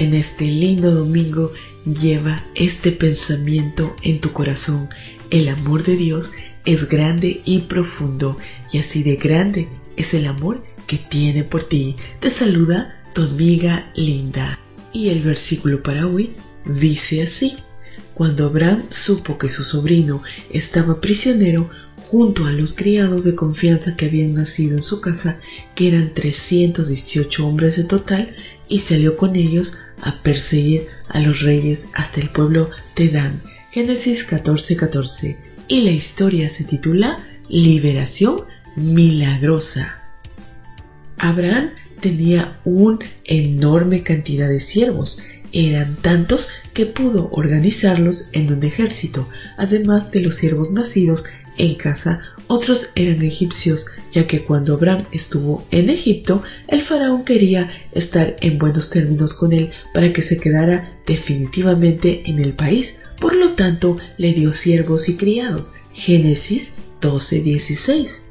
En este lindo domingo lleva este pensamiento en tu corazón. El amor de Dios es grande y profundo y así de grande es el amor que tiene por ti. Te saluda tu amiga Linda. Y el versículo para hoy dice así. Cuando Abraham supo que su sobrino estaba prisionero junto a los criados de confianza que habían nacido en su casa, que eran 318 hombres en total, y salió con ellos a perseguir a los reyes hasta el pueblo de Dan. Génesis 14:14. Y la historia se titula Liberación Milagrosa. Abraham tenía una enorme cantidad de siervos. Eran tantos que pudo organizarlos en un ejército, además de los siervos nacidos en casa, otros eran egipcios, ya que cuando Abraham estuvo en Egipto, el faraón quería estar en buenos términos con él para que se quedara definitivamente en el país. Por lo tanto, le dio siervos y criados. Génesis 12:16.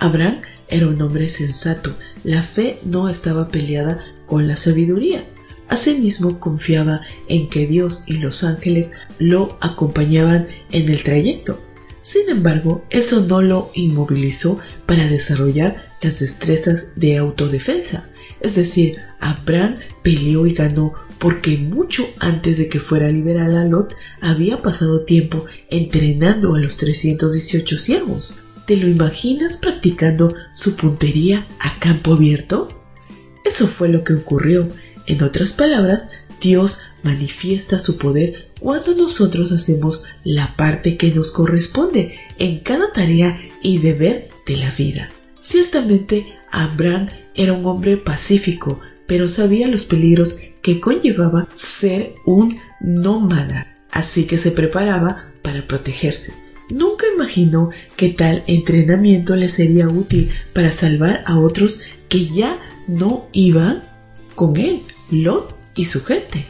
Abraham era un hombre sensato. La fe no estaba peleada con la sabiduría. Asimismo confiaba en que Dios y los ángeles lo acompañaban en el trayecto. Sin embargo, eso no lo inmovilizó para desarrollar las destrezas de autodefensa. Es decir, Abraham peleó y ganó porque mucho antes de que fuera liberal a Lot había pasado tiempo entrenando a los 318 siervos. ¿Te lo imaginas practicando su puntería a campo abierto? Eso fue lo que ocurrió. En otras palabras, Dios manifiesta su poder cuando nosotros hacemos la parte que nos corresponde en cada tarea y deber de la vida. Ciertamente, Abraham era un hombre pacífico, pero sabía los peligros que conllevaba ser un nómada, así que se preparaba para protegerse. Nunca imaginó que tal entrenamiento le sería útil para salvar a otros que ya no iban con él, Lot y su gente.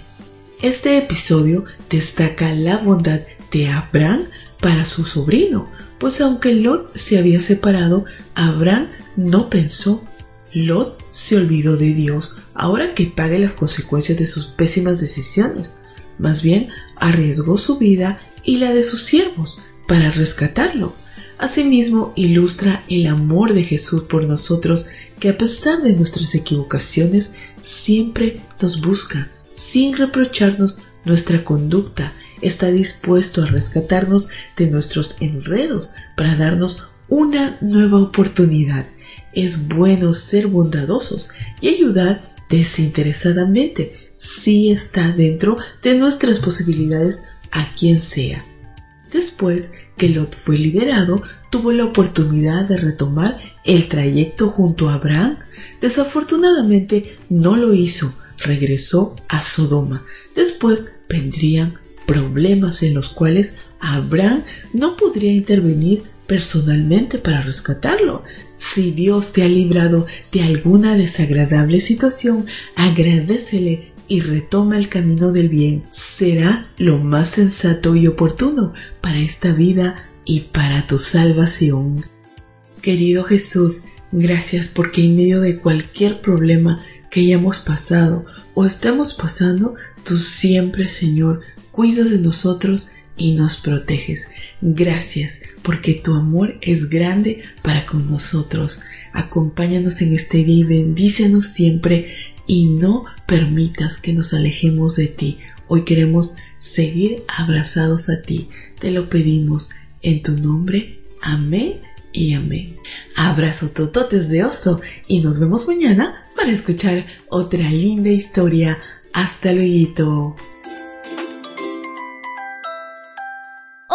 Este episodio destaca la bondad de Abraham para su sobrino, pues aunque Lot se había separado, Abraham no pensó. Lot se olvidó de Dios ahora que pague las consecuencias de sus pésimas decisiones. Más bien arriesgó su vida y la de sus siervos para rescatarlo. Asimismo, ilustra el amor de Jesús por nosotros, que a pesar de nuestras equivocaciones, siempre nos busca sin reprocharnos nuestra conducta, está dispuesto a rescatarnos de nuestros enredos para darnos una nueva oportunidad. Es bueno ser bondadosos y ayudar desinteresadamente si está dentro de nuestras posibilidades a quien sea. Después que Lot fue liberado, tuvo la oportunidad de retomar el trayecto junto a Abraham. Desafortunadamente no lo hizo, regresó a Sodoma. Después vendrían problemas en los cuales Abraham no podría intervenir personalmente para rescatarlo. Si Dios te ha librado de alguna desagradable situación, agradecele y retoma el camino del bien. Será lo más sensato y oportuno para esta vida y para tu salvación. Querido Jesús, gracias porque en medio de cualquier problema que hayamos pasado o estemos pasando, tú siempre, Señor, cuidas de nosotros y nos proteges. Gracias porque tu amor es grande para con nosotros. Acompáñanos en este día y bendícenos siempre y no permitas que nos alejemos de ti. Hoy queremos seguir abrazados a ti. Te lo pedimos en tu nombre. Amén y amén. Abrazo tototes de oso y nos vemos mañana para escuchar otra linda historia. Hasta luego.